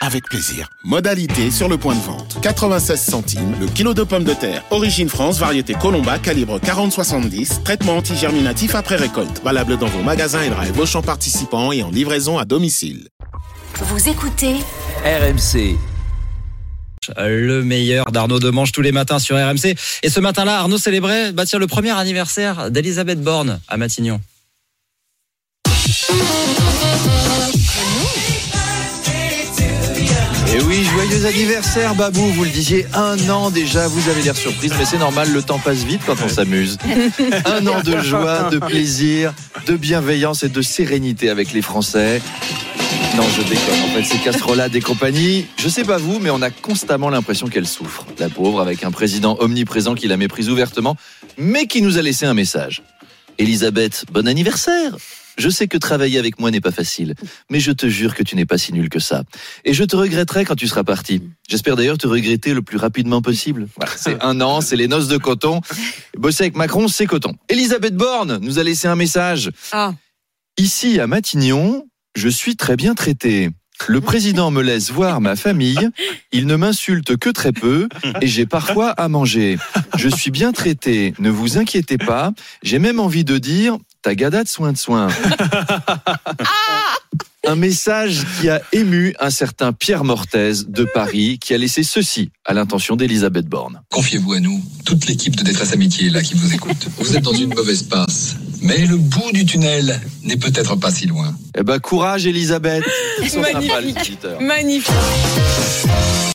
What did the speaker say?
avec plaisir. Modalité sur le point de vente. 96 centimes le kilo de pommes de terre. Origine France, variété Colomba, calibre 40-70. Traitement antigerminatif après récolte. Valable dans vos magasins et drive Auchan participants et en livraison à domicile. Vous écoutez RMC. Le meilleur d'Arnaud Demange tous les matins sur RMC. Et ce matin-là, Arnaud célébrait bah tiens, le premier anniversaire d'Elisabeth Borne à Matignon. Et oui, joyeux anniversaire Babou, vous le disiez, un an déjà, vous avez l'air surprise, mais c'est normal, le temps passe vite quand on s'amuse. Un an de joie, de plaisir, de bienveillance et de sérénité avec les Français. Non, je déconne. En fait, c'est casserolades et compagnie. Je sais pas vous, mais on a constamment l'impression qu'elle souffre. La pauvre, avec un président omniprésent qui la méprise ouvertement, mais qui nous a laissé un message. Elisabeth, bon anniversaire je sais que travailler avec moi n'est pas facile, mais je te jure que tu n'es pas si nul que ça. Et je te regretterai quand tu seras parti. J'espère d'ailleurs te regretter le plus rapidement possible. Voilà, c'est un an, c'est les noces de coton. Bosser avec Macron, c'est coton. Elisabeth Borne nous a laissé un message. Ah. Ici à Matignon, je suis très bien traité. Le président me laisse voir ma famille, il ne m'insulte que très peu et j'ai parfois à manger. Je suis bien traité, ne vous inquiétez pas. J'ai même envie de dire Tagada de soin de soin. Un message qui a ému un certain Pierre Mortez de Paris qui a laissé ceci à l'intention d'Elisabeth Borne. Confiez-vous à nous, toute l'équipe de Détresse Amitié est là qui vous écoute. Vous êtes dans une mauvaise passe, mais le bout du tunnel n'est peut-être pas si loin. Eh ben courage Elisabeth. Magnifique. Magnifique.